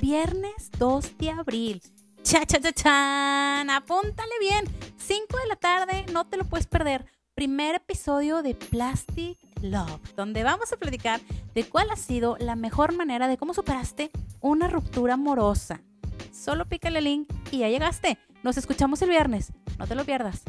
viernes 2 de abril. Cha, cha, cha, chan. Apúntale bien. 5 de la tarde, no te lo puedes perder. Primer episodio de Plastic Love, donde vamos a platicar de cuál ha sido la mejor manera de cómo superaste una ruptura amorosa. Solo pícale el link y ya llegaste. Nos escuchamos el viernes. No te lo pierdas.